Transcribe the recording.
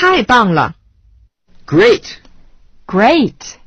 太棒了！Great. Great.